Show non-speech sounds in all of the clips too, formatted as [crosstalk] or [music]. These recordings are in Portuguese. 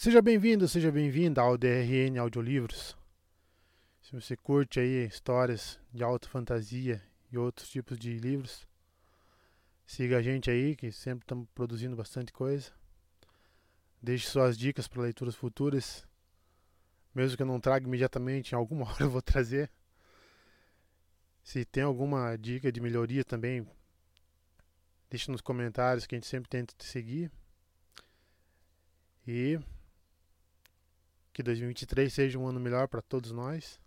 Seja bem-vindo, seja bem-vinda ao DRN Audiolivros. Se você curte aí histórias de alta fantasia e outros tipos de livros, siga a gente aí, que sempre estamos produzindo bastante coisa. Deixe suas dicas para leituras futuras. Mesmo que eu não traga imediatamente, em alguma [laughs] hora eu vou trazer. Se tem alguma dica de melhoria também, deixe nos comentários que a gente sempre tenta te seguir. E que 2023 seja um ano melhor para todos nós.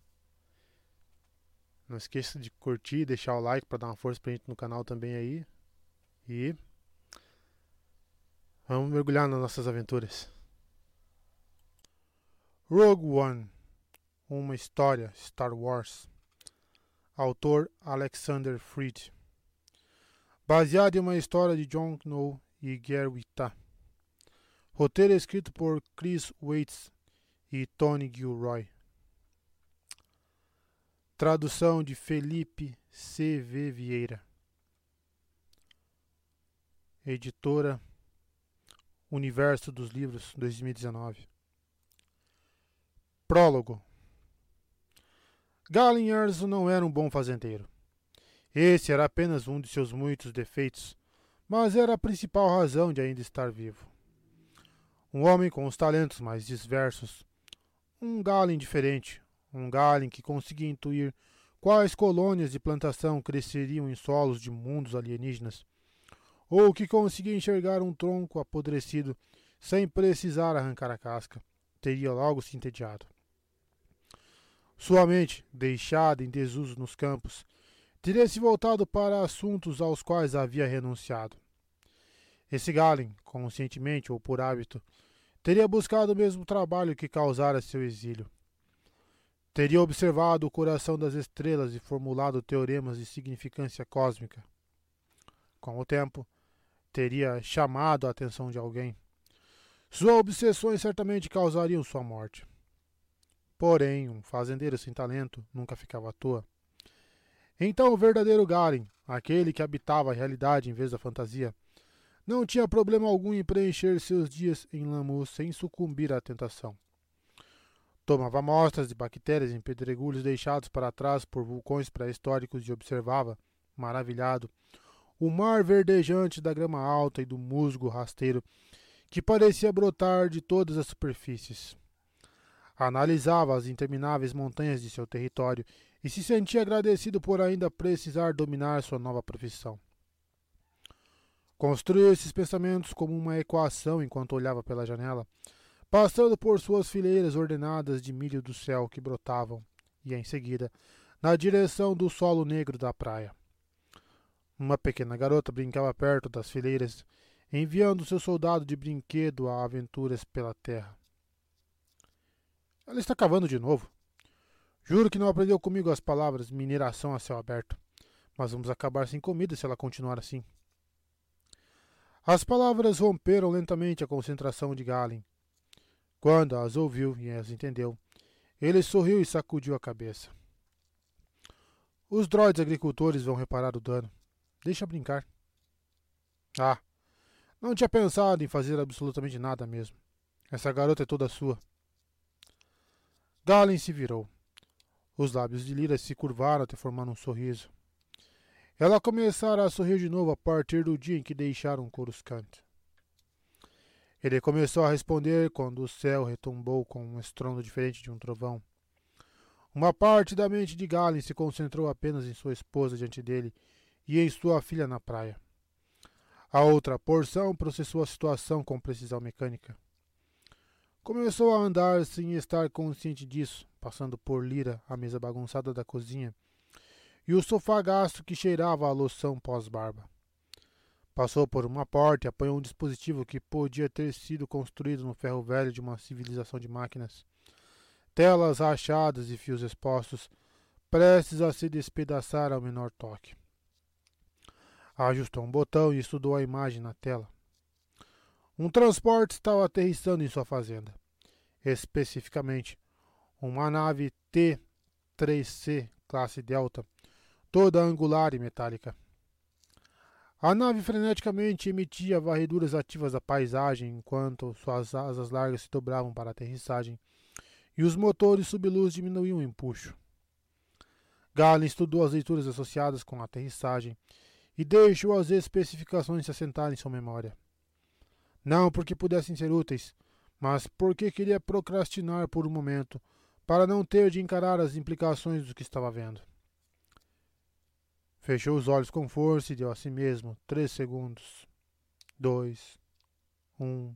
Não esqueça de curtir, deixar o like para dar uma força pra gente no canal também aí. E vamos mergulhar nas nossas aventuras. Rogue One, uma história Star Wars. Autor Alexander Freed. Baseado em uma história de John Snow e Gary Witta. Roteiro escrito por Chris Waits e Tony Gilroy. Tradução de Felipe C. V. Vieira. Editora Universo dos Livros 2019. Prólogo. Galen Erso não era um bom fazendeiro. Esse era apenas um de seus muitos defeitos, mas era a principal razão de ainda estar vivo. Um homem com os talentos mais diversos, um Galen diferente, um Galen que conseguia intuir quais colônias de plantação cresceriam em solos de mundos alienígenas, ou que conseguia enxergar um tronco apodrecido sem precisar arrancar a casca, teria logo se entediado. Sua mente, deixada em desuso nos campos, teria se voltado para assuntos aos quais havia renunciado. Esse Galen, conscientemente ou por hábito, teria buscado o mesmo trabalho que causara seu exílio. Teria observado o coração das estrelas e formulado teoremas de significância cósmica. Com o tempo, teria chamado a atenção de alguém. Suas obsessões certamente causariam sua morte. Porém, um fazendeiro sem talento nunca ficava à toa. Então o verdadeiro Garen, aquele que habitava a realidade em vez da fantasia, não tinha problema algum em preencher seus dias em Lamu sem sucumbir à tentação. Tomava amostras de bactérias em pedregulhos deixados para trás por vulcões pré-históricos e observava, maravilhado, o mar verdejante da grama alta e do musgo rasteiro que parecia brotar de todas as superfícies. Analisava as intermináveis montanhas de seu território e se sentia agradecido por ainda precisar dominar sua nova profissão. Construiu esses pensamentos como uma equação enquanto olhava pela janela, passando por suas fileiras ordenadas de milho do céu que brotavam, e em seguida, na direção do solo negro da praia. Uma pequena garota brincava perto das fileiras, enviando seu soldado de brinquedo a aventuras pela terra. Ela está cavando de novo. Juro que não aprendeu comigo as palavras mineração a céu aberto. Mas vamos acabar sem comida se ela continuar assim. As palavras romperam lentamente a concentração de Galen. Quando as ouviu e as entendeu, ele sorriu e sacudiu a cabeça. Os droids agricultores vão reparar o dano. Deixa brincar. Ah, não tinha pensado em fazer absolutamente nada mesmo. Essa garota é toda sua. Galen se virou. Os lábios de Lira se curvaram até formar um sorriso. Ela começara a sorrir de novo a partir do dia em que deixaram Coruscant. Ele começou a responder quando o céu retumbou com um estrondo diferente de um trovão. Uma parte da mente de Galen se concentrou apenas em sua esposa diante dele e em sua filha na praia. A outra porção processou a situação com precisão mecânica. Começou a andar sem estar consciente disso, passando por Lira, a mesa bagunçada da cozinha, e o sofá gasto que cheirava a loção pós-barba. Passou por uma porta e apanhou um dispositivo que podia ter sido construído no ferro velho de uma civilização de máquinas. Telas rachadas e fios expostos, prestes a se despedaçar ao menor toque. Ajustou um botão e estudou a imagem na tela. Um transporte estava aterrissando em sua fazenda. Especificamente, uma nave T-3C classe Delta toda angular e metálica. A nave freneticamente emitia varreduras ativas da paisagem enquanto suas asas largas se dobravam para a aterrissagem e os motores subluz diminuíam o empuxo. Galen estudou as leituras associadas com a aterrissagem e deixou as especificações se assentarem em sua memória. Não porque pudessem ser úteis, mas porque queria procrastinar por um momento, para não ter de encarar as implicações do que estava vendo. Fechou os olhos com força e deu a si mesmo três segundos. Dois. Um.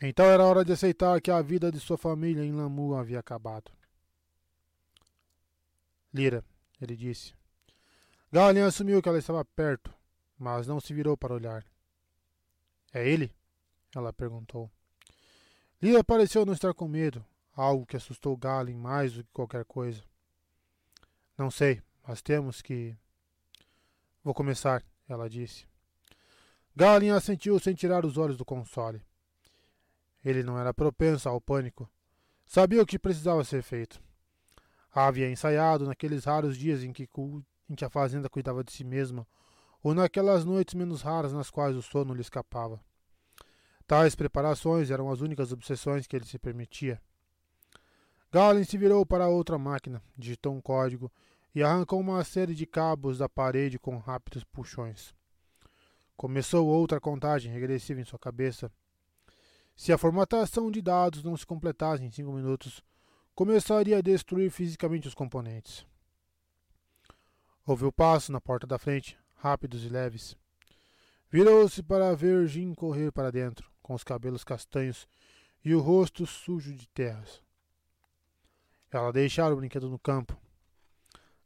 Então era hora de aceitar que a vida de sua família em Lamu havia acabado. Lira, ele disse. Galen assumiu que ela estava perto, mas não se virou para olhar. É ele? Ela perguntou. Lira pareceu não estar com medo, algo que assustou Galen mais do que qualquer coisa. Não sei, mas temos que. Vou começar, ela disse. Galen assentiu sem tirar os olhos do console. Ele não era propenso ao pânico. Sabia o que precisava ser feito. Havia ensaiado naqueles raros dias em que, em que a fazenda cuidava de si mesma, ou naquelas noites menos raras nas quais o sono lhe escapava. Tais preparações eram as únicas obsessões que ele se permitia. Galen se virou para outra máquina, digitou um código e arrancou uma série de cabos da parede com rápidos puxões. Começou outra contagem regressiva em sua cabeça. Se a formatação de dados não se completasse em cinco minutos, começaria a destruir fisicamente os componentes. Ouviu passos na porta da frente, rápidos e leves. Virou-se para ver Jim correr para dentro, com os cabelos castanhos e o rosto sujo de terras. Ela deixara o brinquedo no campo,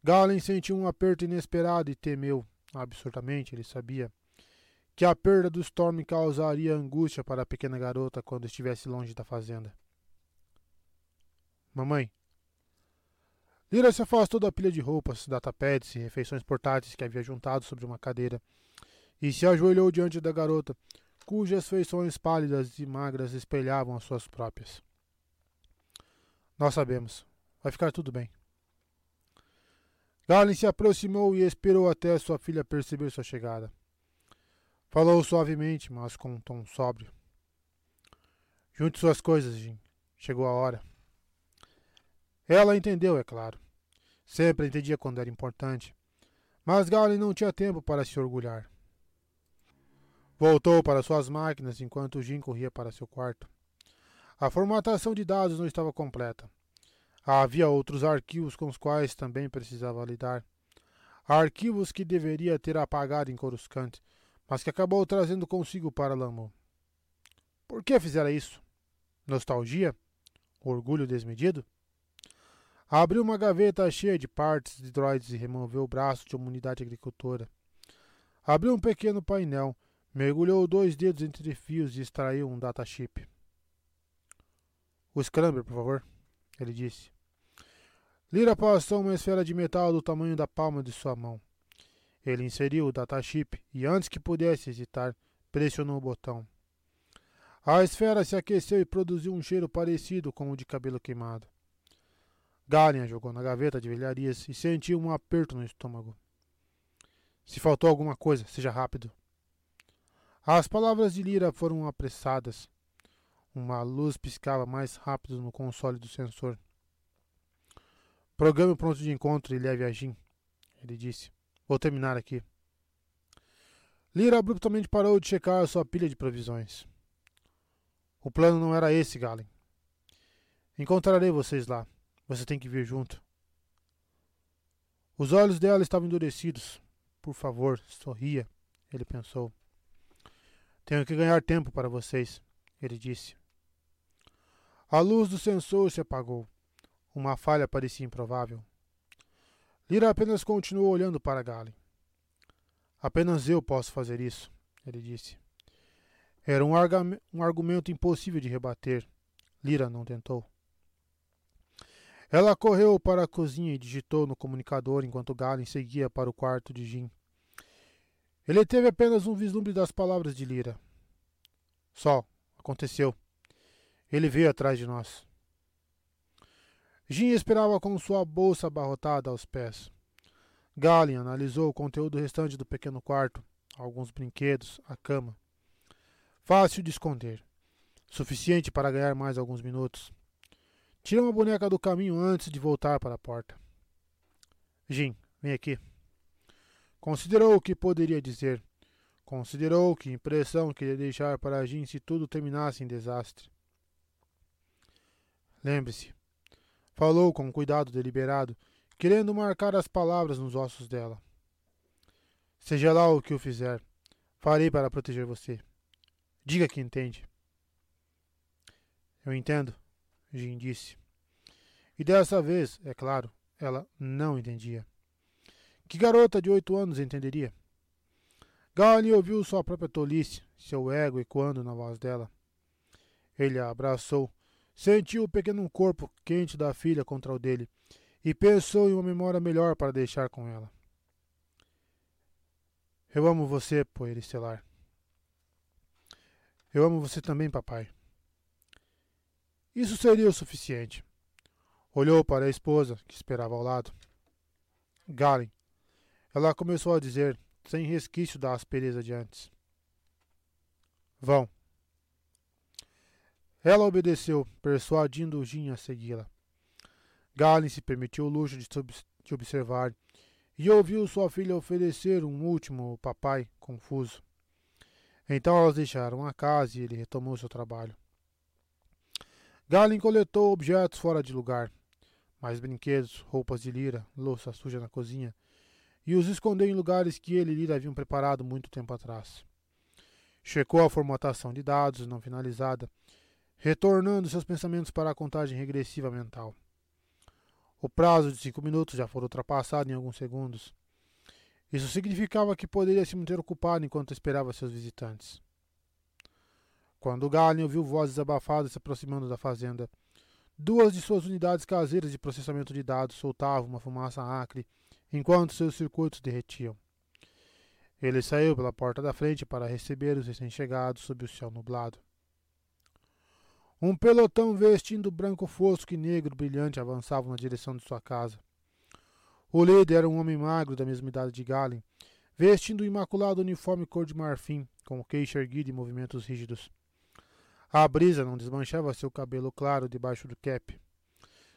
Galen sentiu um aperto inesperado e temeu, absurdamente, ele sabia, que a perda do Storm causaria angústia para a pequena garota quando estivesse longe da fazenda. Mamãe. Lira se afastou da pilha de roupas, datapads e refeições portáteis que havia juntado sobre uma cadeira e se ajoelhou diante da garota, cujas feições pálidas e magras espelhavam as suas próprias. Nós sabemos. Vai ficar tudo bem. Galen se aproximou e esperou até sua filha perceber sua chegada. Falou suavemente, mas com um tom sóbrio. Junte suas coisas, Jim. Chegou a hora. Ela entendeu, é claro. Sempre entendia quando era importante. Mas Galen não tinha tempo para se orgulhar. Voltou para suas máquinas enquanto Jim corria para seu quarto. A formatação de dados não estava completa. Havia outros arquivos com os quais também precisava lidar. Arquivos que deveria ter apagado em Coruscant, mas que acabou trazendo consigo para Lamu. Por que fizera isso? Nostalgia? Orgulho desmedido? Abriu uma gaveta cheia de partes de droids e removeu o braço de uma unidade agricultora. Abriu um pequeno painel, mergulhou dois dedos entre fios e extraiu um datachip. O Scrambler, por favor ele disse. Lira passou uma esfera de metal do tamanho da palma de sua mão. Ele inseriu o datachip e, antes que pudesse hesitar, pressionou o botão. A esfera se aqueceu e produziu um cheiro parecido com o de cabelo queimado. Galen jogou na gaveta de velharias e sentiu um aperto no estômago. Se faltou alguma coisa, seja rápido. As palavras de Lira foram apressadas. Uma luz piscava mais rápido no console do sensor. Programe pronto de encontro e leve a Jim, ele disse. Vou terminar aqui. Lira abruptamente parou de checar sua pilha de provisões. O plano não era esse, Galen. Encontrarei vocês lá. Você tem que vir junto. Os olhos dela estavam endurecidos. Por favor, sorria, ele pensou. Tenho que ganhar tempo para vocês, ele disse. A luz do sensor se apagou. Uma falha parecia improvável. Lira apenas continuou olhando para Galen. Apenas eu posso fazer isso, ele disse. Era um, um argumento impossível de rebater. Lira não tentou. Ela correu para a cozinha e digitou no comunicador enquanto Galen seguia para o quarto de Jim. Ele teve apenas um vislumbre das palavras de Lira. Só, aconteceu. Ele veio atrás de nós. Jim esperava com sua bolsa abarrotada aos pés. Galen analisou o conteúdo restante do pequeno quarto, alguns brinquedos, a cama. Fácil de esconder. Suficiente para ganhar mais alguns minutos. Tira uma boneca do caminho antes de voltar para a porta. Jim, vem aqui. Considerou o que poderia dizer. Considerou que impressão queria deixar para Jim se tudo terminasse em desastre. Lembre-se, falou com cuidado deliberado, querendo marcar as palavras nos ossos dela. Seja lá o que eu fizer, farei para proteger você. Diga que entende. Eu entendo, Jim disse. E dessa vez, é claro, ela não entendia. Que garota de oito anos entenderia? Galen ouviu sua própria tolice, seu ego ecoando na voz dela. Ele a abraçou, sentiu o pequeno corpo quente da filha contra o dele e pensou em uma memória melhor para deixar com ela. Eu amo você, poeira estelar. Eu amo você também, papai. Isso seria o suficiente. Olhou para a esposa, que esperava ao lado. Galen. Ela começou a dizer, sem resquício da aspereza de antes. Vão. Ela obedeceu, persuadindo Jin a segui-la. Galen se permitiu o luxo de, de observar e ouviu sua filha oferecer um último papai confuso. Então elas deixaram a casa e ele retomou seu trabalho. Galen coletou objetos fora de lugar, mais brinquedos, roupas de Lira, louça suja na cozinha, e os escondeu em lugares que ele e Lira haviam preparado muito tempo atrás. Checou a formatação de dados não finalizada, retornando seus pensamentos para a contagem regressiva mental. O prazo de cinco minutos já foi ultrapassado em alguns segundos. Isso significava que poderia se manter ocupado enquanto esperava seus visitantes. Quando Galen ouviu vozes abafadas se aproximando da fazenda, duas de suas unidades caseiras de processamento de dados soltavam uma fumaça acre enquanto seus circuitos derretiam. Ele saiu pela porta da frente para receber os recém-chegados sob o céu nublado. Um pelotão vestindo branco fosco e negro brilhante avançava na direção de sua casa. O líder era um homem magro da mesma idade de Galen, vestindo o um imaculado uniforme cor de marfim, com o queixo erguido e movimentos rígidos. A brisa não desmanchava seu cabelo claro debaixo do cap.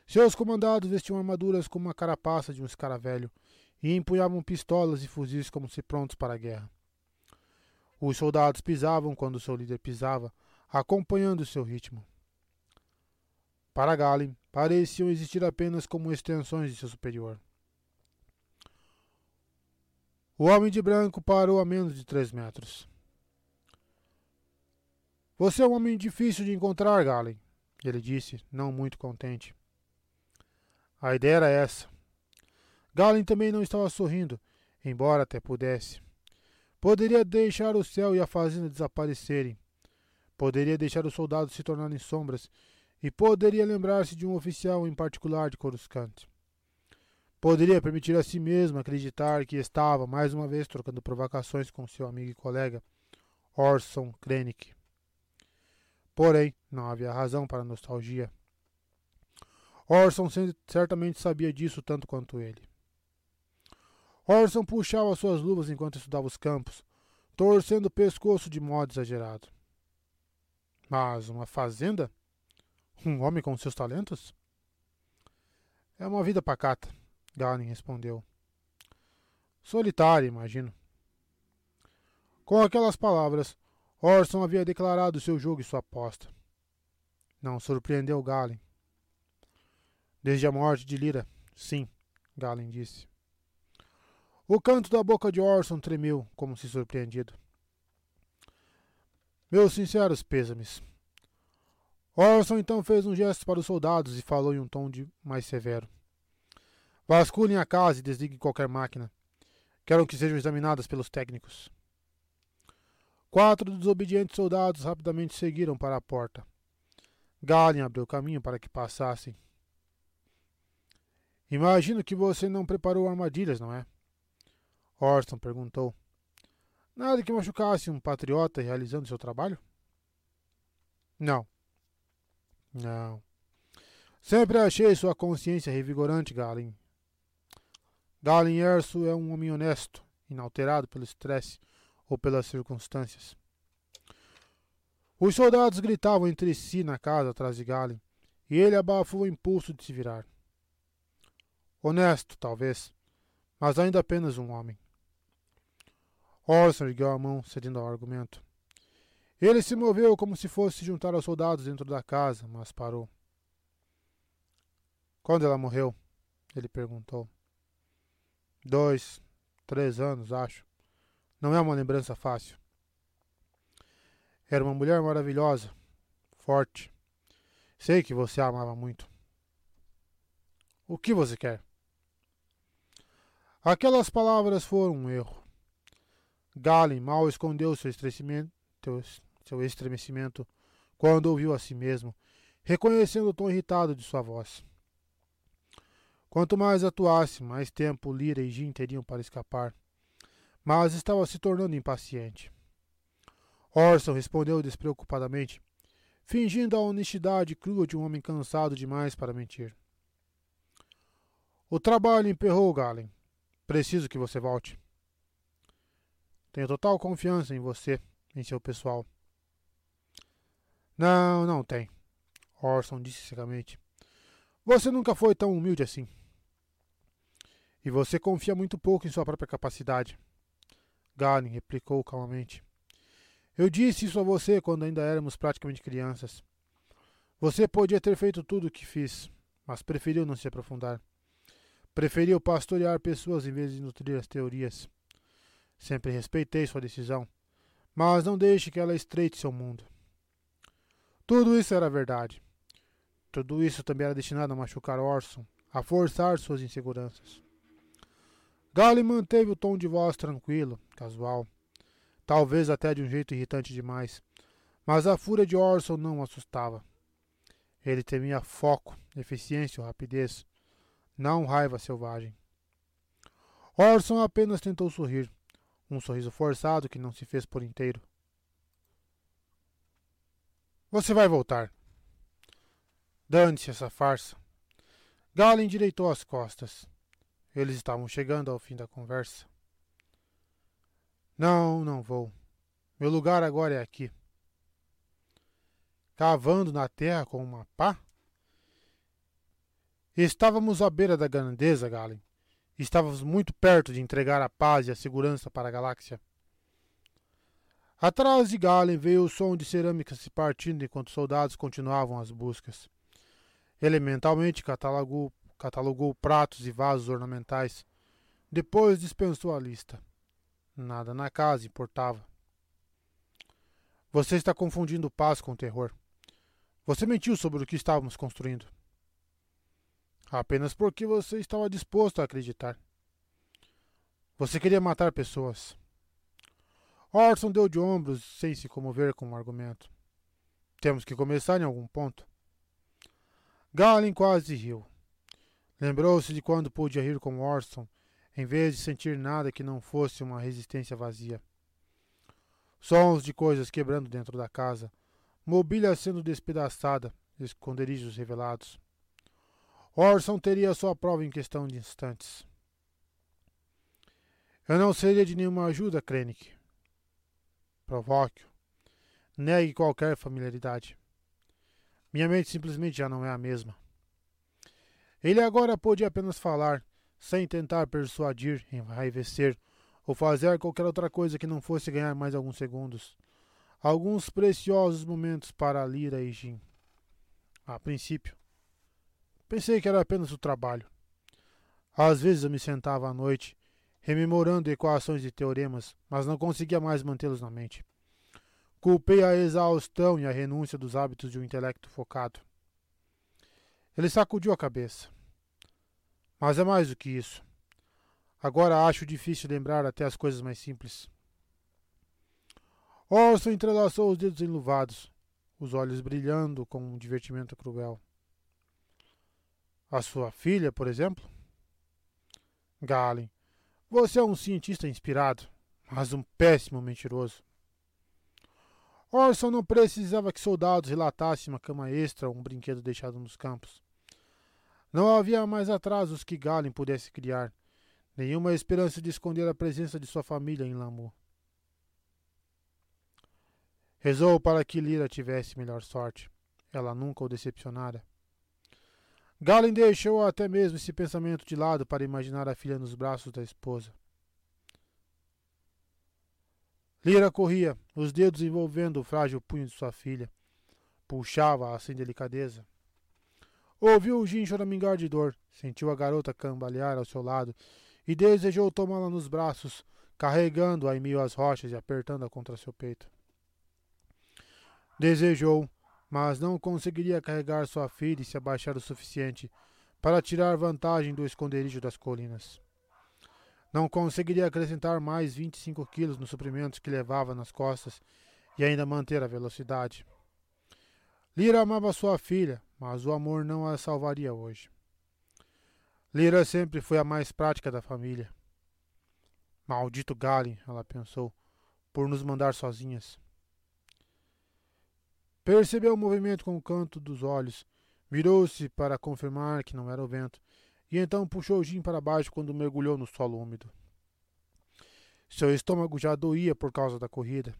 Seus comandados vestiam armaduras com uma carapaça de um escaravelho e empunhavam pistolas e fuzis como se prontos para a guerra. Os soldados pisavam quando seu líder pisava, acompanhando seu ritmo. Para Galen, pareciam existir apenas como extensões de seu superior. O homem de branco parou a menos de três metros. Você é um homem difícil de encontrar, Galen, ele disse, não muito contente. A ideia era essa. Galen também não estava sorrindo, embora até pudesse. Poderia deixar o céu e a fazenda desaparecerem. Poderia deixar os soldados se tornarem sombras. E poderia lembrar-se de um oficial em particular de Coruscant. Poderia permitir a si mesmo acreditar que estava, mais uma vez, trocando provocações com seu amigo e colega, Orson Krennic. Porém, não havia razão para nostalgia. Orson certamente sabia disso tanto quanto ele. Orson puxava suas luvas enquanto estudava os campos, torcendo o pescoço de modo exagerado. Mas uma fazenda? Um homem com seus talentos? É uma vida pacata, Galen respondeu. Solitária, imagino. Com aquelas palavras, Orson havia declarado seu jogo e sua aposta. Não surpreendeu Galen. Desde a morte de Lira, sim, Galen disse. O canto da boca de Orson tremeu, como se surpreendido. Meus sinceros pêsames. Orson então fez um gesto para os soldados e falou em um tom de mais severo. Vasculhem a casa e desliguem qualquer máquina. Quero que sejam examinadas pelos técnicos. Quatro desobedientes soldados rapidamente seguiram para a porta. Galen abriu caminho para que passassem. Imagino que você não preparou armadilhas, não é? Orson perguntou. Nada que machucasse um patriota realizando seu trabalho? Não. Não. Sempre achei sua consciência revigorante, Galen. Galen Erso é um homem honesto, inalterado pelo estresse ou pelas circunstâncias. Os soldados gritavam entre si na casa atrás de Galen, e ele abafou o impulso de se virar. Honesto, talvez, mas ainda apenas um homem. Orson ergueu a mão, cedendo ao argumento. Ele se moveu como se fosse juntar aos soldados dentro da casa, mas parou. Quando ela morreu? Ele perguntou. Dois, três anos, acho. Não é uma lembrança fácil. Era uma mulher maravilhosa, forte. Sei que você a amava muito. O que você quer? Aquelas palavras foram um erro. Galen mal escondeu seu estremecimento, seu estremecimento quando ouviu a si mesmo, reconhecendo o tom irritado de sua voz. Quanto mais atuasse, mais tempo Lira e Jim teriam para escapar. Mas estava se tornando impaciente. Orson respondeu despreocupadamente, fingindo a honestidade crua de um homem cansado demais para mentir. O trabalho emperrou Galen. Preciso que você volte. Tenho total confiança em você, em seu pessoal. Não, não tem. Orson disse secamente. Você nunca foi tão humilde assim. E você confia muito pouco em sua própria capacidade. Galen replicou calmamente. Eu disse isso a você quando ainda éramos praticamente crianças. Você podia ter feito tudo o que fiz, mas preferiu não se aprofundar. Preferiu pastorear pessoas em vez de nutrir as teorias. Sempre respeitei sua decisão, mas não deixe que ela estreite seu mundo. Tudo isso era verdade. Tudo isso também era destinado a machucar Orson, a forçar suas inseguranças. Gale manteve o tom de voz tranquilo, casual, talvez até de um jeito irritante demais, mas a fúria de Orson não o assustava. Ele temia foco, eficiência ou rapidez, não raiva selvagem. Orson apenas tentou sorrir, um sorriso forçado que não se fez por inteiro. Você vai voltar. Dane-se essa farsa. Gale endireitou as costas. Eles estavam chegando ao fim da conversa. Não, não vou. Meu lugar agora é aqui. Cavando na terra com uma pá? Estávamos à beira da grandeza, Galen. Estávamos muito perto de entregar a paz e a segurança para a galáxia. Atrás de Galen veio o som de cerâmica se partindo enquanto soldados continuavam as buscas. Ele mentalmente catalogou catalogou pratos e vasos ornamentais. Depois dispensou a lista. Nada na casa importava. Você está confundindo paz com terror. Você mentiu sobre o que estávamos construindo. Apenas porque você estava disposto a acreditar. Você queria matar pessoas. Orson deu de ombros sem se comover com o argumento. Temos que começar em algum ponto. Galen quase riu. Lembrou-se de quando pôde rir com Orson, em vez de sentir nada que não fosse uma resistência vazia. Sons de coisas quebrando dentro da casa, mobília sendo despedaçada, esconderijos revelados. Orson teria sua prova em questão de instantes. Eu não seria de nenhuma ajuda, Krennic. Provoque-o. Negue qualquer familiaridade. Minha mente simplesmente já não é a mesma. Ele agora podia apenas falar, sem tentar persuadir, enraivecer ou fazer qualquer outra coisa que não fosse ganhar mais alguns segundos. Alguns preciosos momentos para Lira e Jim. A princípio, pensei que era apenas o trabalho. Às vezes eu me sentava à noite, rememorando equações e teoremas, mas não conseguia mais mantê-los na mente. Culpei a exaustão e a renúncia dos hábitos de um intelecto focado. Ele sacudiu a cabeça. Mas é mais do que isso. Agora acho difícil lembrar até as coisas mais simples. Orson entrelaçou os dedos enluvados, os olhos brilhando com um divertimento cruel. A sua filha, por exemplo? Galen, você é um cientista inspirado, mas um péssimo mentiroso. Orson não precisava que soldados relatassem uma cama extra ou um brinquedo deixado nos campos. Não havia mais atrasos que Galen pudesse criar, nenhuma esperança de esconder a presença de sua família em Lamu. Rezou para que Lira tivesse melhor sorte. Ela nunca o decepcionara. Galen deixou até mesmo esse pensamento de lado para imaginar a filha nos braços da esposa. Lira corria, os dedos envolvendo o frágil punho de sua filha. Puxava-a sem delicadeza. Ouviu o Jin choramingar de dor, sentiu a garota cambalear ao seu lado e desejou tomá-la nos braços, carregando-a em meio às rochas e apertando-a contra seu peito. Desejou, mas não conseguiria carregar sua filha e se abaixar o suficiente para tirar vantagem do esconderijo das colinas. Não conseguiria acrescentar mais 25 quilos nos suprimentos que levava nas costas e ainda manter a velocidade. Lira amava sua filha, mas o amor não a salvaria hoje. Lira sempre foi a mais prática da família. Maldito Galen, ela pensou, por nos mandar sozinhas. Percebeu o movimento com o canto dos olhos, virou-se para confirmar que não era o vento, e então puxou Jim para baixo quando mergulhou no solo úmido. Seu estômago já doía por causa da corrida.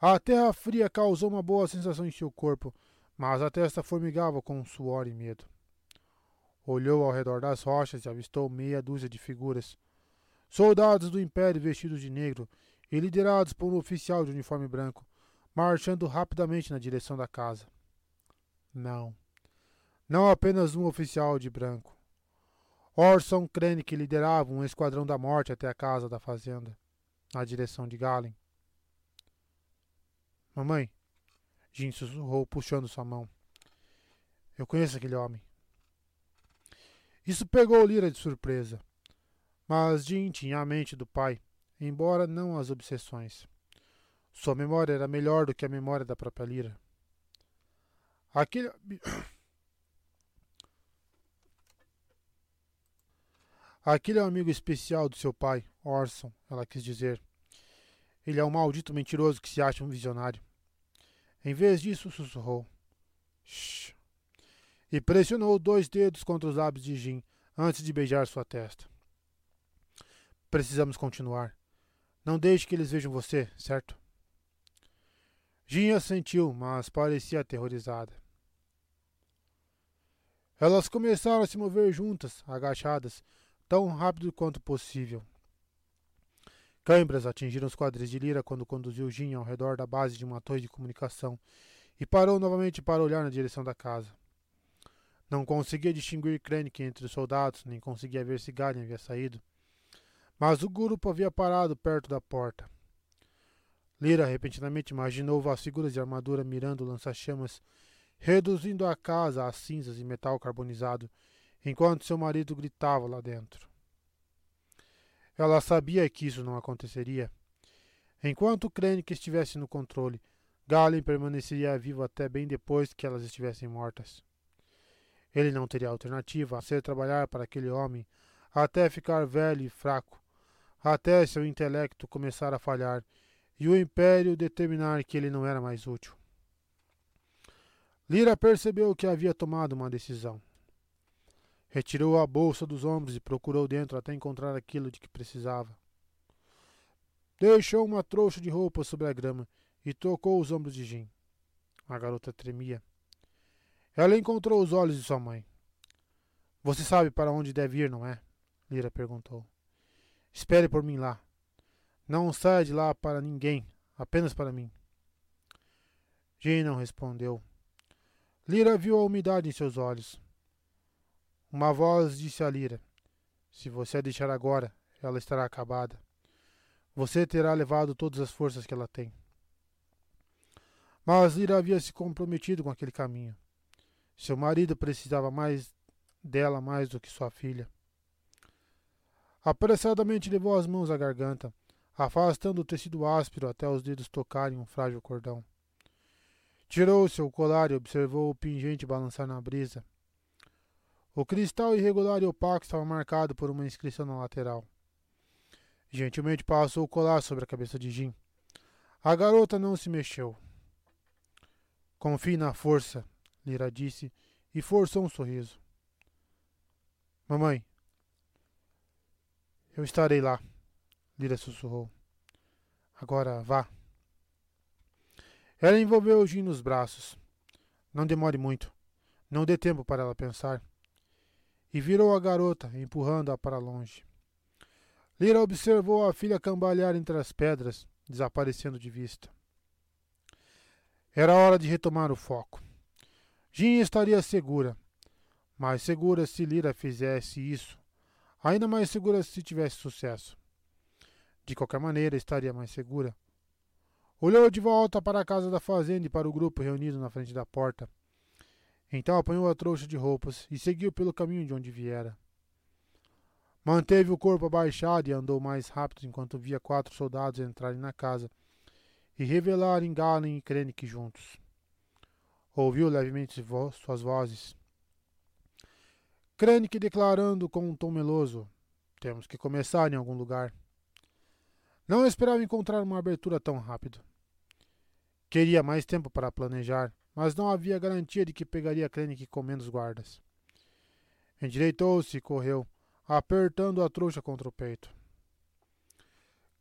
A terra fria causou uma boa sensação em seu corpo, mas a testa formigava com suor e medo. Olhou ao redor das rochas e avistou meia dúzia de figuras. Soldados do Império vestidos de negro e liderados por um oficial de uniforme branco, marchando rapidamente na direção da casa. Não. Não apenas um oficial de branco. Orson Krennic liderava um esquadrão da morte até a casa da fazenda, na direção de Galen. Mamãe, Jim sussurrou, puxando sua mão. Eu conheço aquele homem. Isso pegou Lira de surpresa. Mas Jim tinha a mente do pai, embora não as obsessões. Sua memória era melhor do que a memória da própria Lira. Aquele. [coughs] Aquele é um amigo especial do seu pai, Orson, ela quis dizer. Ele é um maldito mentiroso que se acha um visionário. Em vez disso, sussurrou. Shhh. E pressionou dois dedos contra os lábios de Jim antes de beijar sua testa. Precisamos continuar. Não deixe que eles vejam você, certo? Ginha sentiu, mas parecia aterrorizada. Elas começaram a se mover juntas, agachadas, tão rápido quanto possível. Câimbras atingiram os quadris de Lira quando conduziu Ginha ao redor da base de uma torre de comunicação e parou novamente para olhar na direção da casa. Não conseguia distinguir Krennic entre os soldados, nem conseguia ver se Galen havia saído. Mas o grupo havia parado perto da porta. Lira repentinamente imaginou as figuras de armadura mirando lança-chamas, reduzindo a casa a cinzas e metal carbonizado, enquanto seu marido gritava lá dentro. Ela sabia que isso não aconteceria. Enquanto Krennic estivesse no controle, Galen permaneceria vivo até bem depois que elas estivessem mortas. Ele não teria alternativa a ser trabalhar para aquele homem até ficar velho e fraco, até seu intelecto começar a falhar e o império determinar que ele não era mais útil. Lira percebeu que havia tomado uma decisão. Retirou a bolsa dos ombros e procurou dentro até encontrar aquilo de que precisava. Deixou uma trouxa de roupa sobre a grama e tocou os ombros de Jim. A garota tremia. Ela encontrou os olhos de sua mãe. Você sabe para onde deve ir, não é? Lira perguntou. Espere por mim lá. Não saia de lá para ninguém, apenas para mim. Jane não respondeu. Lira viu a umidade em seus olhos. Uma voz disse a Lira: Se você a deixar agora, ela estará acabada. Você terá levado todas as forças que ela tem. Mas Lira havia se comprometido com aquele caminho. Seu marido precisava mais dela mais do que sua filha. Apressadamente levou as mãos à garganta afastando o tecido áspero até os dedos tocarem um frágil cordão. Tirou seu colar e observou o pingente balançar na brisa. O cristal irregular e opaco estava marcado por uma inscrição na lateral. Gentilmente passou o colar sobre a cabeça de Jim. A garota não se mexeu. Confie na força, Lira disse e forçou um sorriso. Mamãe, Eu estarei lá, Lira sussurrou. Agora vá. Ela envolveu Jim nos braços. Não demore muito. Não dê tempo para ela pensar. E virou a garota, empurrando-a para longe. Lira observou a filha cambalear entre as pedras, desaparecendo de vista. Era hora de retomar o foco. Jin estaria segura, mais segura se Lira fizesse isso, ainda mais segura se tivesse sucesso. De qualquer maneira, estaria mais segura. Olhou de volta para a casa da fazenda e para o grupo reunido na frente da porta. Então apanhou a trouxa de roupas e seguiu pelo caminho de onde viera. Manteve o corpo abaixado e andou mais rápido enquanto via quatro soldados entrarem na casa e revelarem Galen e Krennic juntos. Ouviu levemente vo suas vozes. Krennic declarando com um tom meloso: Temos que começar em algum lugar. Não esperava encontrar uma abertura tão rápido. Queria mais tempo para planejar, mas não havia garantia de que pegaria Krennic com menos guardas. Endireitou-se e correu apertando a trouxa contra o peito.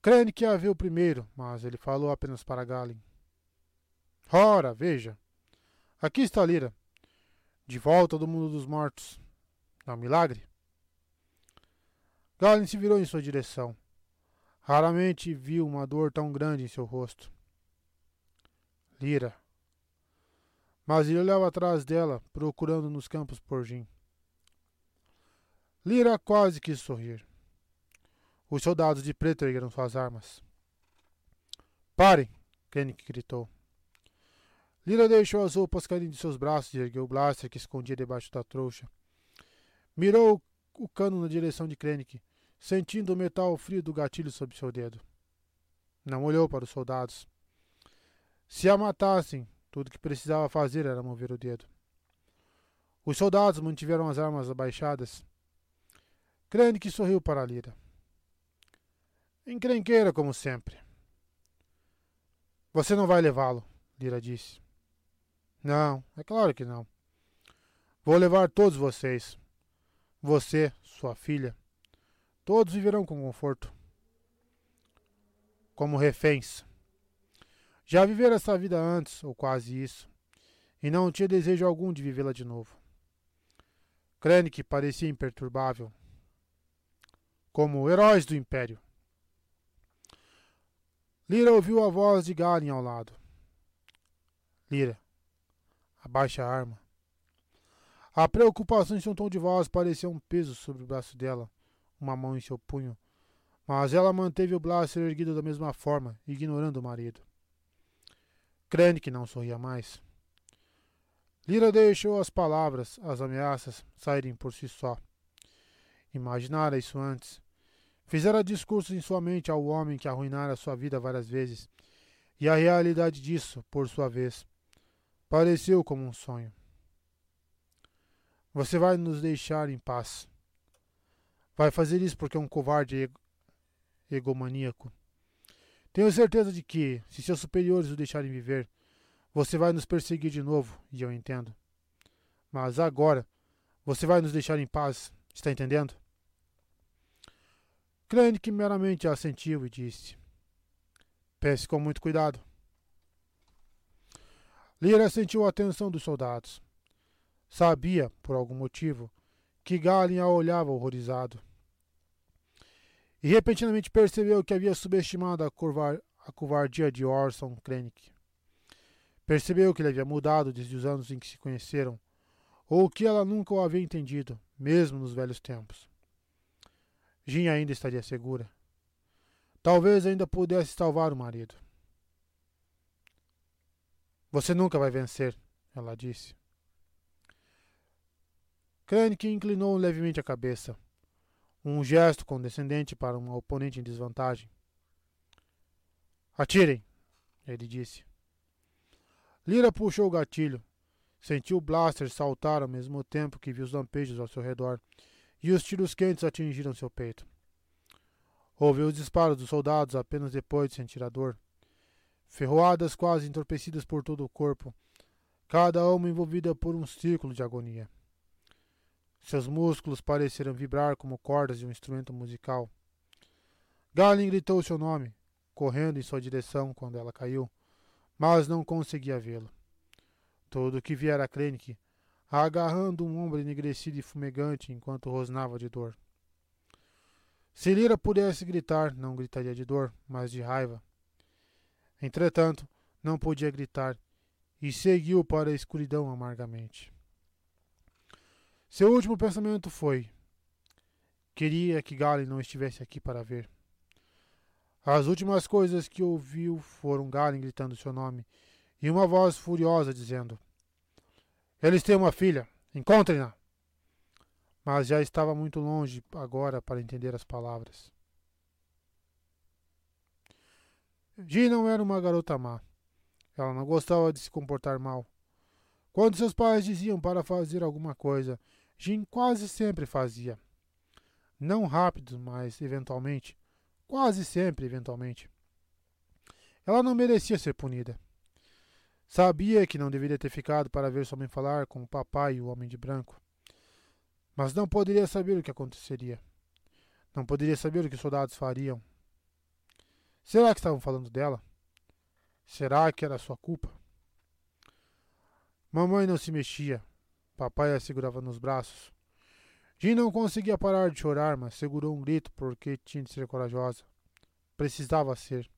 Krennic a viu primeiro, mas ele falou apenas para Galen. Ora, veja. Aqui está Lira. De volta do mundo dos mortos. É um milagre? Galen se virou em sua direção. Raramente viu uma dor tão grande em seu rosto. Lira. Mas ele olhava atrás dela, procurando nos campos por Jim. Lira quase quis sorrir. Os soldados de preto ergueram suas armas. Parem! Krennic gritou. Lira deixou as roupas caírem de seus braços e ergueu o blaster que escondia debaixo da trouxa. Mirou o cano na direção de Krennic, sentindo o metal frio do gatilho sob seu dedo. Não olhou para os soldados. Se a matassem, tudo que precisava fazer era mover o dedo. Os soldados mantiveram as armas abaixadas que sorriu para a Lira. Encrenqueira, como sempre. Você não vai levá-lo, Lira disse. Não, é claro que não. Vou levar todos vocês. Você, sua filha. Todos viverão com conforto. Como reféns. Já viveram essa vida antes, ou quase isso, e não tinha desejo algum de vivê-la de novo. Krennic parecia imperturbável, como heróis do Império. Lira ouviu a voz de Galen ao lado. Lira, abaixa a arma. A preocupação em seu tom de voz parecia um peso sobre o braço dela, uma mão em seu punho, mas ela manteve o braço erguido da mesma forma, ignorando o marido. que não sorria mais. Lira deixou as palavras, as ameaças, saírem por si só. Imaginara isso antes, Fizera discursos em sua mente ao homem que arruinara sua vida várias vezes, e a realidade disso, por sua vez, pareceu como um sonho. Você vai nos deixar em paz. Vai fazer isso porque é um covarde egomaníaco. Tenho certeza de que, se seus superiores o deixarem viver, você vai nos perseguir de novo, e eu entendo. Mas agora, você vai nos deixar em paz, está entendendo? que meramente assentiu e disse: Pense com muito cuidado. Lira sentiu a atenção dos soldados. Sabia, por algum motivo, que Galen a olhava horrorizado. E repentinamente percebeu que havia subestimado a, curvar, a covardia de Orson Krennic. Percebeu que ele havia mudado desde os anos em que se conheceram, ou que ela nunca o havia entendido, mesmo nos velhos tempos. Jin ainda estaria segura. Talvez ainda pudesse salvar o marido. Você nunca vai vencer, ela disse. Krennic inclinou levemente a cabeça, um gesto condescendente para uma oponente em desvantagem. Atirem, ele disse. Lira puxou o gatilho. Sentiu o blaster saltar ao mesmo tempo que viu os lampejos ao seu redor e os tiros quentes atingiram seu peito. Ouviu os disparos dos soldados apenas depois de sentir a dor. Ferroadas quase entorpecidas por todo o corpo, cada uma envolvida por um círculo de agonia. Seus músculos pareceram vibrar como cordas de um instrumento musical. Galen gritou seu nome, correndo em sua direção quando ela caiu, mas não conseguia vê-lo. Tudo que viera a Krennic, agarrando um ombro enegrecido e fumegante enquanto rosnava de dor. Se Lira pudesse gritar, não gritaria de dor, mas de raiva. Entretanto, não podia gritar e seguiu para a escuridão amargamente. Seu último pensamento foi: queria que Galen não estivesse aqui para ver. As últimas coisas que ouviu foram Galen gritando seu nome e uma voz furiosa dizendo: Eles têm uma filha, encontrem-na! Mas já estava muito longe agora para entender as palavras. Jean não era uma garota má. Ela não gostava de se comportar mal. Quando seus pais diziam para fazer alguma coisa, Jim quase sempre fazia. Não rápido, mas eventualmente. Quase sempre, eventualmente. Ela não merecia ser punida. Sabia que não deveria ter ficado para ver sua mãe falar com o papai e o homem de branco. Mas não poderia saber o que aconteceria. Não poderia saber o que os soldados fariam. Será que estavam falando dela? Será que era sua culpa? Mamãe não se mexia. Papai a segurava nos braços. Jean não conseguia parar de chorar, mas segurou um grito porque tinha de ser corajosa. Precisava ser.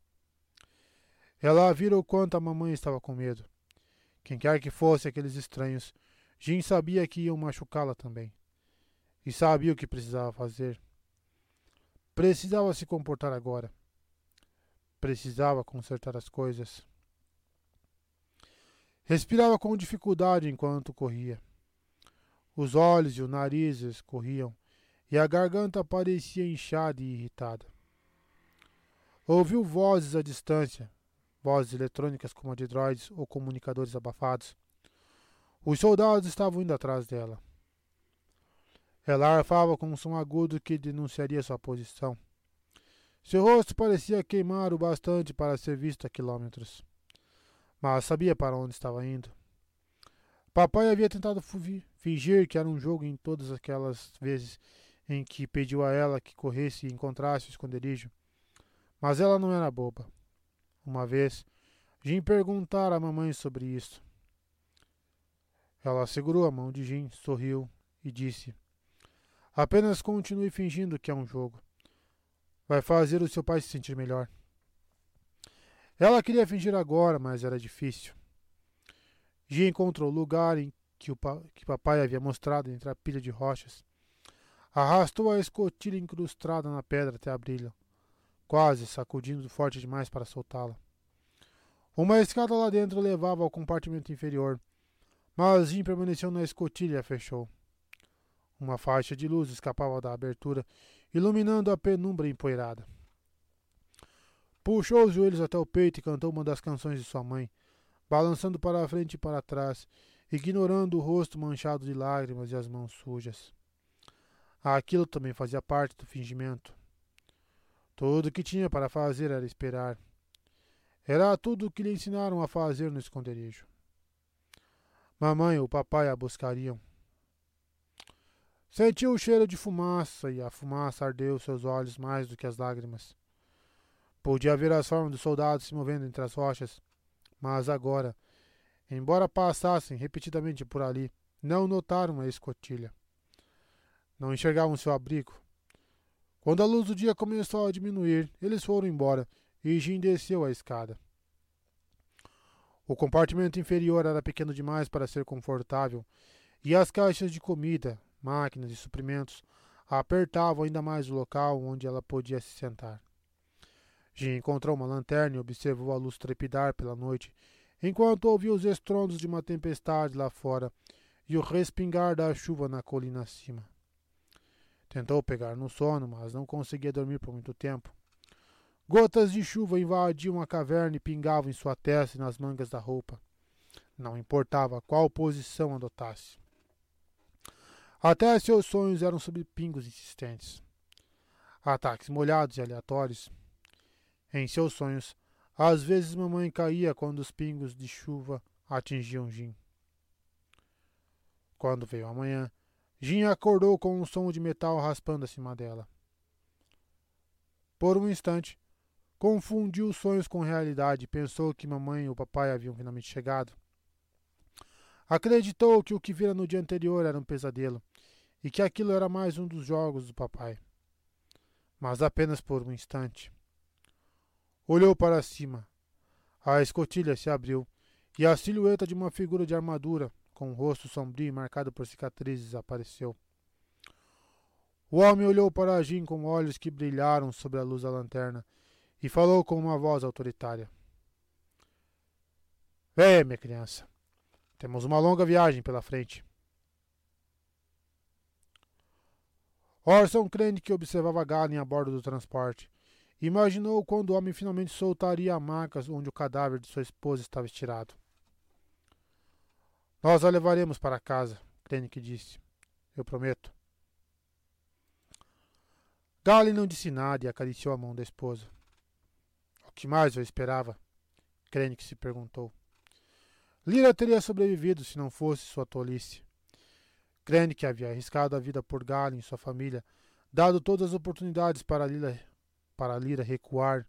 Ela viu o quanto a mamãe estava com medo. Quem quer que fosse aqueles estranhos, Jean sabia que iam machucá-la também. E sabia o que precisava fazer. Precisava se comportar agora. Precisava consertar as coisas. Respirava com dificuldade enquanto corria. Os olhos e o nariz escorriam e a garganta parecia inchada e irritada. Ouviu vozes à distância, vozes eletrônicas como a de droids ou comunicadores abafados. Os soldados estavam indo atrás dela. Ela arfava com um som agudo que denunciaria sua posição. Seu rosto parecia queimar o bastante para ser visto a quilômetros. Mas sabia para onde estava indo. Papai havia tentado fingir que era um jogo em todas aquelas vezes em que pediu a ela que corresse e encontrasse o esconderijo. Mas ela não era boba. Uma vez, Jim perguntara à mamãe sobre isso. Ela segurou a mão de Jim, sorriu e disse: Apenas continue fingindo que é um jogo. Vai fazer o seu pai se sentir melhor. Ela queria fingir agora, mas era difícil. Gia encontrou o lugar em que o pa que papai havia mostrado entre a pilha de rochas. Arrastou a escotilha incrustada na pedra até abri-la, quase sacudindo forte demais para soltá-la. Uma escada lá dentro levava ao compartimento inferior, mas Jim permaneceu na escotilha e a fechou. Uma faixa de luz escapava da abertura iluminando a penumbra empoeirada. Puxou os joelhos até o peito e cantou uma das canções de sua mãe, balançando para frente e para trás, ignorando o rosto manchado de lágrimas e as mãos sujas. Aquilo também fazia parte do fingimento. Tudo o que tinha para fazer era esperar. Era tudo o que lhe ensinaram a fazer no esconderijo. Mamãe ou papai a buscariam. Sentiu o cheiro de fumaça e a fumaça ardeu seus olhos mais do que as lágrimas. Podia ver as formas dos soldados se movendo entre as rochas, mas agora, embora passassem repetidamente por ali, não notaram a escotilha. Não enxergavam seu abrigo. Quando a luz do dia começou a diminuir, eles foram embora e Jim desceu a escada. O compartimento inferior era pequeno demais para ser confortável, e as caixas de comida, máquinas e suprimentos apertavam ainda mais o local onde ela podia se sentar. Jim encontrou uma lanterna e observou a luz trepidar pela noite, enquanto ouvia os estrondos de uma tempestade lá fora e o respingar da chuva na colina acima. Tentou pegar no sono, mas não conseguia dormir por muito tempo. Gotas de chuva invadiam a caverna e pingavam em sua testa e nas mangas da roupa. Não importava qual posição adotasse. Até seus sonhos eram sobre pingos insistentes. Ataques molhados e aleatórios. Em seus sonhos, às vezes mamãe caía quando os pingos de chuva atingiam Jim. Quando veio a manhã, Jim acordou com um som de metal raspando acima dela. Por um instante, confundiu sonhos com realidade e pensou que mamãe e o papai haviam finalmente chegado. Acreditou que o que vira no dia anterior era um pesadelo e que aquilo era mais um dos jogos do papai. Mas apenas por um instante. Olhou para cima. A escotilha se abriu e a silhueta de uma figura de armadura, com o rosto sombrio e marcado por cicatrizes, apareceu. O homem olhou para Jim com olhos que brilharam sob a luz da lanterna e falou com uma voz autoritária: Venha, minha criança. Temos uma longa viagem pela frente. Orson que observava Galen a bordo do transporte. Imaginou quando o homem finalmente soltaria a maca onde o cadáver de sua esposa estava estirado. Nós a levaremos para casa, Krennic disse. Eu prometo. Galen não disse nada e acariciou a mão da esposa. O que mais eu esperava? Krennic se perguntou. Lyra teria sobrevivido se não fosse sua tolice. Krennic havia arriscado a vida por Galen e sua família, dado todas as oportunidades para Lyra, para Lyra recuar,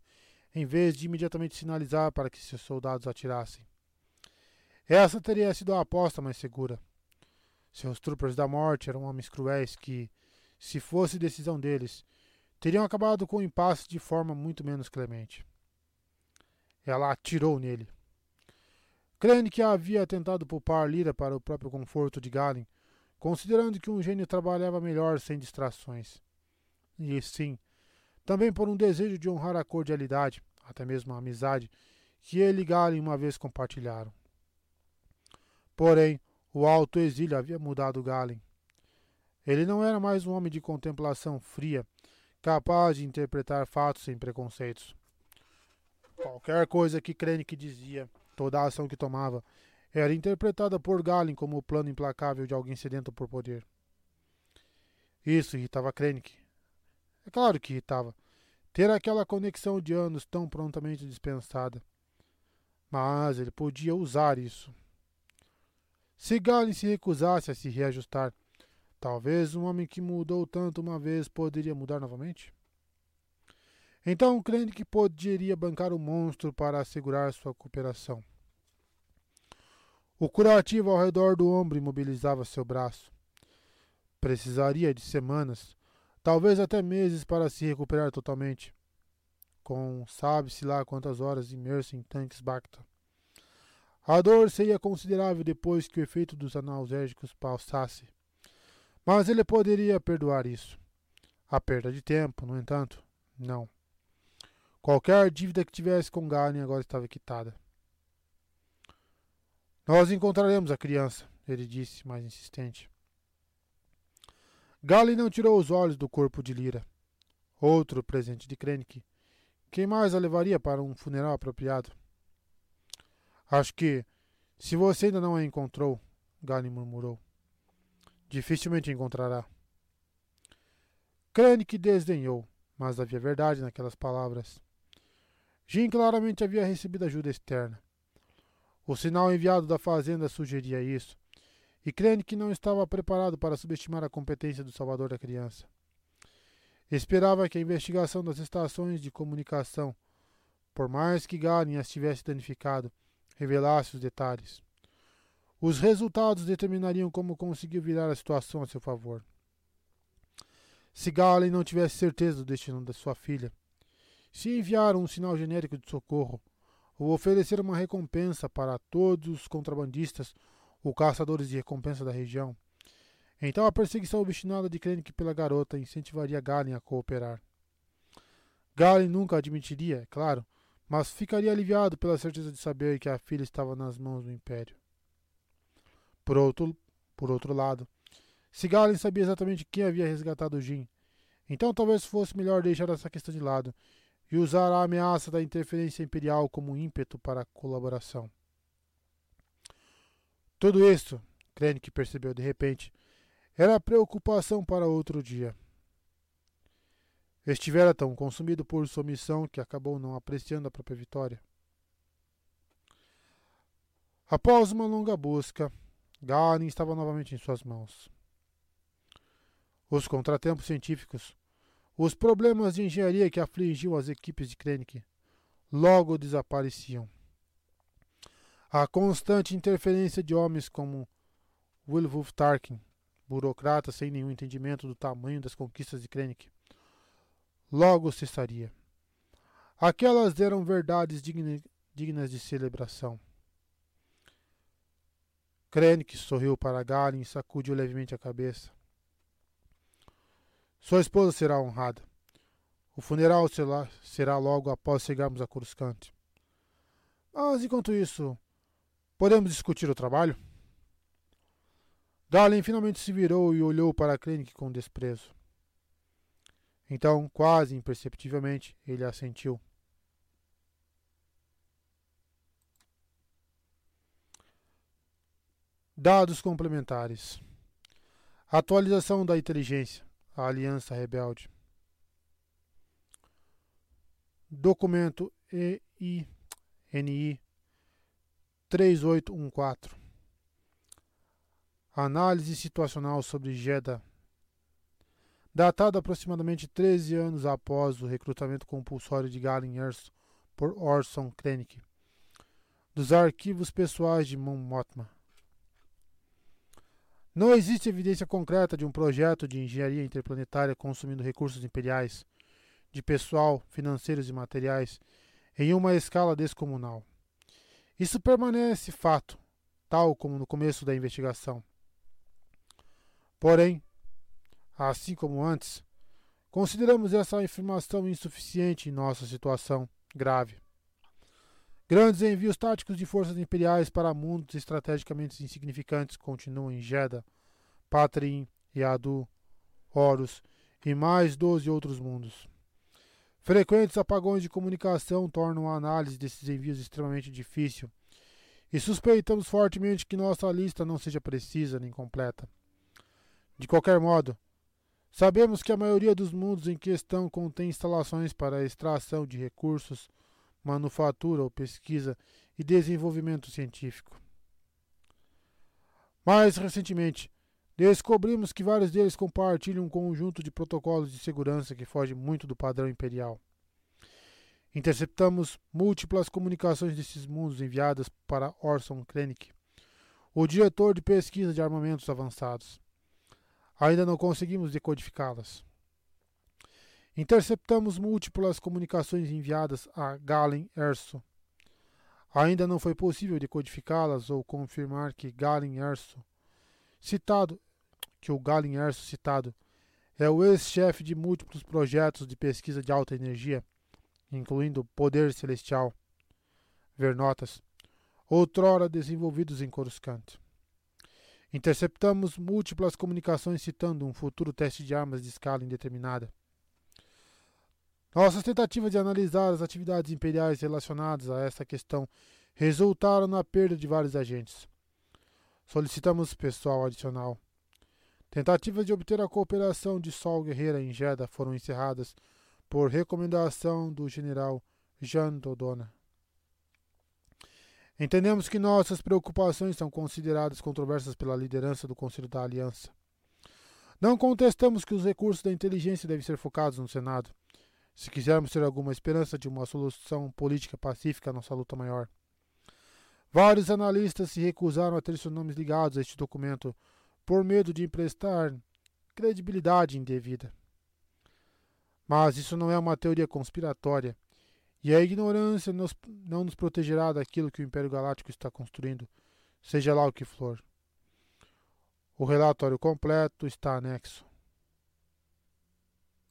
em vez de imediatamente sinalizar para que seus soldados atirassem. Essa teria sido a aposta mais segura. Seus troopers da morte eram homens cruéis que, se fosse decisão deles, teriam acabado com o impasse de forma muito menos clemente. Ela atirou nele. Crane que havia tentado poupar Lira para o próprio conforto de Galen, considerando que um gênio trabalhava melhor sem distrações. E sim, também por um desejo de honrar a cordialidade, até mesmo a amizade, que ele e Galen uma vez compartilharam. Porém, o alto exílio havia mudado Galen. Ele não era mais um homem de contemplação fria, capaz de interpretar fatos sem preconceitos. Qualquer coisa que Krennic dizia, toda a ação que tomava, era interpretada por Galen como o plano implacável de alguém sedento por poder. Isso irritava Krennic. É claro que irritava. Ter aquela conexão de anos tão prontamente dispensada. Mas ele podia usar isso. Se Galen se recusasse a se reajustar, talvez um homem que mudou tanto uma vez poderia mudar novamente? Então, crendo que poderia bancar o monstro para assegurar sua cooperação. O curativo ao redor do ombro imobilizava seu braço. Precisaria de semanas, talvez até meses, para se recuperar totalmente. Com sabe-se lá quantas horas imerso em tanques Bacta. A dor seria considerável depois que o efeito dos analgésicos passasse. Mas ele poderia perdoar isso. A perda de tempo, no entanto, não. Qualquer dívida que tivesse com Galen agora estava quitada. Nós encontraremos a criança, ele disse, mais insistente. Galen não tirou os olhos do corpo de Lira. Outro presente de Krennic. Quem mais a levaria para um funeral apropriado? Acho que, se você ainda não a encontrou, Galen murmurou, dificilmente encontrará. Krennic desdenhou, mas havia verdade naquelas palavras. Jim claramente havia recebido ajuda externa. O sinal enviado da fazenda sugeria isso, e Krennic não estava preparado para subestimar a competência do salvador da criança. Esperava que a investigação das estações de comunicação, por mais que Galen as tivesse danificado, revelasse os detalhes. Os resultados determinariam como conseguiu virar a situação a seu favor. Se Galen não tivesse certeza do destino da sua filha, se enviar um sinal genérico de socorro ou oferecer uma recompensa para todos os contrabandistas ou caçadores de recompensa da região, então a perseguição obstinada de Krennic pela garota incentivaria Galen a cooperar. Galen nunca admitiria, claro, mas ficaria aliviado pela certeza de saber que a filha estava nas mãos do Império. Por outro, por outro lado, Sigalen sabia exatamente quem havia resgatado Jin, então talvez fosse melhor deixar essa questão de lado e usar a ameaça da interferência imperial como ímpeto para a colaboração. Tudo isso, Krennic percebeu de repente, era preocupação para outro dia. Estivera tão consumido por sua missão que acabou não apreciando a própria vitória. Após uma longa busca, Galen estava novamente em suas mãos. Os contratempos científicos, os problemas de engenharia que afligiam as equipes de Krennic logo desapareciam. A constante interferência de homens como Wilwolf Tarkin, burocrata sem nenhum entendimento do tamanho das conquistas de Krennic, logo cessaria. Aquelas eram verdades digna, dignas de celebração. Krennic sorriu para Galen e sacudiu levemente a cabeça. Sua esposa será honrada. O funeral será, será logo após chegarmos a Coruscante. Mas, enquanto isso, podemos discutir o trabalho? Galen finalmente se virou e olhou para Krennic com desprezo. Então, quase imperceptivelmente, ele assentiu. Dados complementares. Atualização da inteligência. A Aliança Rebelde. Documento EINI 3814. Análise situacional sobre Jeddah. Datado aproximadamente 13 anos após o recrutamento compulsório de Galen Erso por Orson Krennic. Dos arquivos pessoais de Mon Mothma. Não existe evidência concreta de um projeto de engenharia interplanetária consumindo recursos imperiais, de pessoal, financeiros e materiais, em uma escala descomunal. Isso permanece fato, tal como no começo da investigação. Porém, assim como antes, consideramos essa afirmação insuficiente em nossa situação grave. Grandes envios táticos de forças imperiais para mundos estrategicamente insignificantes continuam em Jeddah, Patrin, Yadu, Horus e mais doze outros mundos. Frequentes apagões de comunicação tornam a análise desses envios extremamente difícil e suspeitamos fortemente que nossa lista não seja precisa nem completa. De qualquer modo, sabemos que a maioria dos mundos em questão contém instalações para extração de recursos manufatura ou pesquisa e desenvolvimento científico. Mais recentemente, descobrimos que vários deles compartilham um conjunto de protocolos de segurança que foge muito do padrão imperial. Interceptamos múltiplas comunicações desses mundos enviadas para Orson Krennic, o diretor de pesquisa de armamentos avançados. Ainda não conseguimos decodificá-las. Interceptamos múltiplas comunicações enviadas a Galen Erso. Ainda não foi possível decodificá-las ou confirmar que Galen Erso, citado, que o Galen Erso citado, é o ex-chefe de múltiplos projetos de pesquisa de alta energia, incluindo Poder Celestial, ver notas, outrora desenvolvidos em Coruscant. Interceptamos múltiplas comunicações citando um futuro teste de armas de escala indeterminada. Nossas tentativas de analisar as atividades imperiais relacionadas a essa questão resultaram na perda de vários agentes. Solicitamos pessoal adicional. Tentativas de obter a cooperação de Sol Guerreira em Jeddah foram encerradas por recomendação do general Jean Dodona. Entendemos que nossas preocupações são consideradas controversas pela liderança do Conselho da Aliança. Não contestamos que os recursos da inteligência devem ser focados no Senado se quisermos ter alguma esperança de uma solução política pacífica à nossa luta maior. Vários analistas se recusaram a ter seus nomes ligados a este documento por medo de emprestar credibilidade indevida. Mas isso não é uma teoria conspiratória, e a ignorância nos, não nos protegerá daquilo que o Império Galáctico está construindo, seja lá o que for. O relatório completo está anexo.